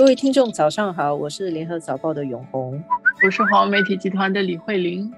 各位听众，早上好，我是联合早报的永红，我是华媒体集团的李慧玲。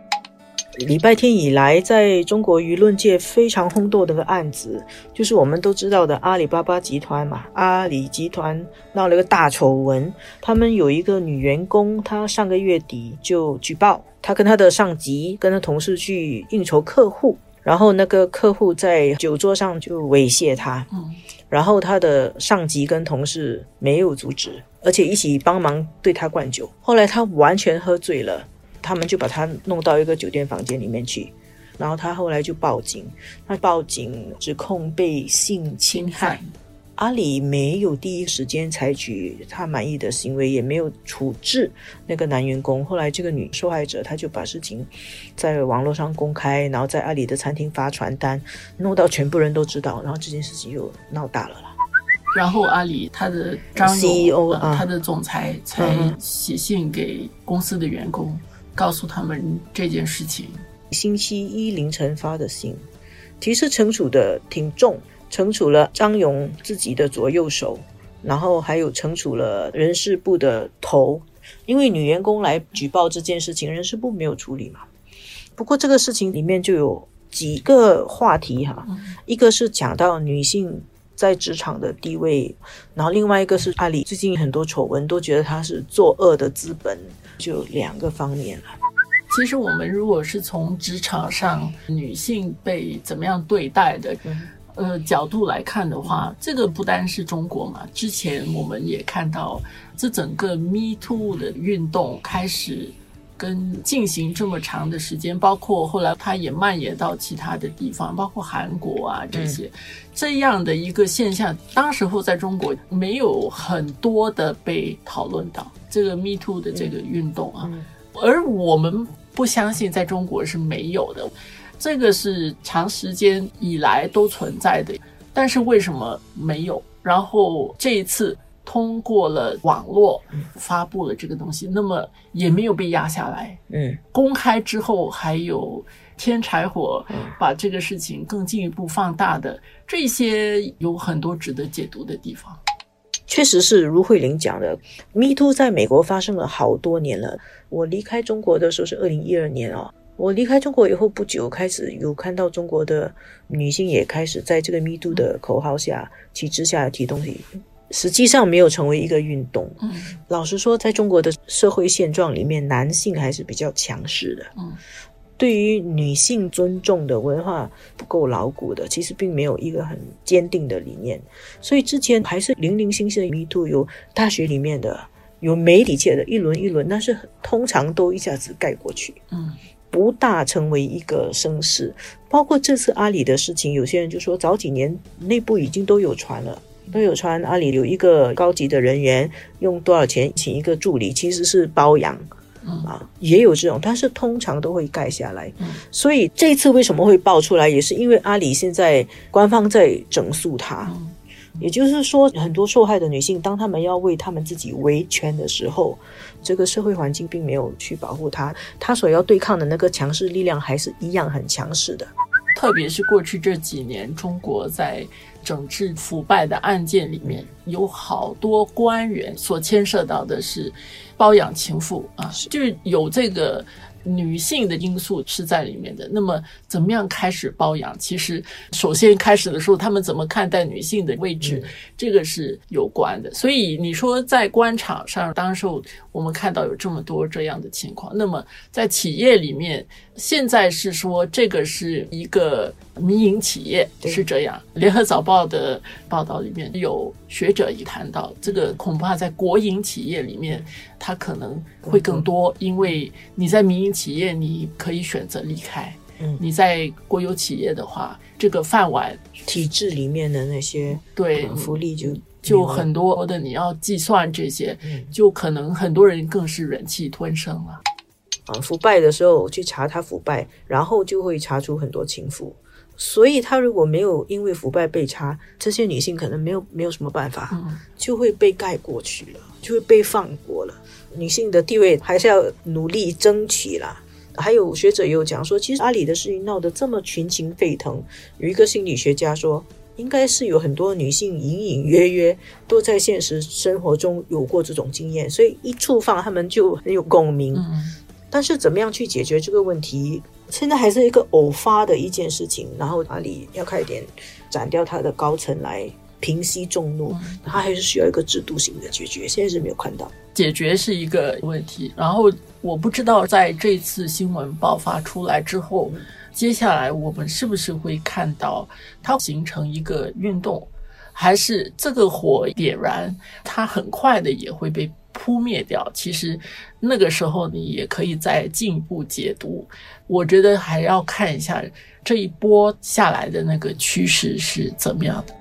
礼拜天以来，在中国舆论界非常轰动的个案子，就是我们都知道的阿里巴巴集团嘛。阿里集团闹了个大丑闻，他们有一个女员工，她上个月底就举报，她跟她的上级、跟她同事去应酬客户，然后那个客户在酒桌上就猥亵他，嗯，然后他的上级跟同事没有阻止，而且一起帮忙对他灌酒。后来他完全喝醉了。他们就把他弄到一个酒店房间里面去，然后他后来就报警，他报警指控被性侵害。阿里没有第一时间采取他满意的行为，也没有处置那个男员工。后来这个女受害者，她就把事情在网络上公开，然后在阿里的餐厅发传单，弄到全部人都知道，然后这件事情又闹大了啦。然后阿里他的张 CEO 啊他的总裁才写信给公司的员工。告诉他们这件事情。星期一凌晨发的信，其实惩处的挺重，惩处了张勇自己的左右手，然后还有惩处了人事部的头，因为女员工来举报这件事情，人事部没有处理嘛。不过这个事情里面就有几个话题哈，一个是讲到女性在职场的地位，然后另外一个是阿里最近很多丑闻都觉得她是作恶的资本。就两个方面了。其实我们如果是从职场上女性被怎么样对待的，呃角度来看的话，这个不单是中国嘛。之前我们也看到，这整个 Me Too 的运动开始跟进行这么长的时间，包括后来它也蔓延到其他的地方，包括韩国啊这些这样的一个现象，当时候在中国没有很多的被讨论到。这个 Me Too 的这个运动啊，而我们不相信在中国是没有的，这个是长时间以来都存在的，但是为什么没有？然后这一次通过了网络发布了这个东西，那么也没有被压下来。嗯，公开之后还有添柴火，把这个事情更进一步放大的这些有很多值得解读的地方。确实是如慧玲讲的，Me Too 在美国发生了好多年了。我离开中国的时候是二零一二年哦。我离开中国以后不久，开始有看到中国的女性也开始在这个 Me Too 的口号下、旗帜下提东西，实际上没有成为一个运动。嗯，老实说，在中国的社会现状里面，男性还是比较强势的。嗯。对于女性尊重的文化不够牢固的，其实并没有一个很坚定的理念，所以之前还是零零星星的迷途，有大学里面的，有媒体界的一轮一轮，但是通常都一下子盖过去，嗯，不大成为一个声势。包括这次阿里的事情，有些人就说早几年内部已经都有传了，都有传阿里有一个高级的人员用多少钱请一个助理，其实是包养。啊，也有这种，但是通常都会盖下来。所以这次为什么会爆出来，也是因为阿里现在官方在整肃它。也就是说，很多受害的女性，当她们要为她们自己维权的时候，这个社会环境并没有去保护她，她所要对抗的那个强势力量还是一样很强势的。特别是过去这几年，中国在整治腐败的案件里面，有好多官员所牵涉到的是包养情妇啊，就是有这个。女性的因素是在里面的。那么，怎么样开始包养？其实，首先开始的时候，他们怎么看待女性的位置，这个是有关的。所以，你说在官场上，当时候我们看到有这么多这样的情况。那么，在企业里面，现在是说这个是一个民营企业是这样。联合早报的报道里面有学者也谈到，这个恐怕在国营企业里面，它可能会更多，因为你在民营。企业你可以选择离开，嗯，你在国有企业的话，这个饭碗体制里面的那些对福利就就很多的，你要计算这些，就可能很多人更是忍气吞声了。啊，腐败的时候去查他腐败，然后就会查出很多情妇，所以他如果没有因为腐败被查，这些女性可能没有没有什么办法，就会被盖过去了，就会被放过了。女性的地位还是要努力争取啦。还有学者也有讲说，其实阿里的事情闹得这么群情沸腾，有一个心理学家说，应该是有很多女性隐隐约约都在现实生活中有过这种经验，所以一触犯他们就很有共鸣。但是怎么样去解决这个问题，现在还是一个偶发的一件事情。然后哪里要快点斩掉他的高层来平息众怒，他还是需要一个制度性的解决。现在是没有看到解决是一个问题。然后我不知道在这次新闻爆发出来之后。接下来我们是不是会看到它形成一个运动，还是这个火点燃，它很快的也会被扑灭掉？其实那个时候你也可以再进一步解读。我觉得还要看一下这一波下来的那个趋势是怎么样的。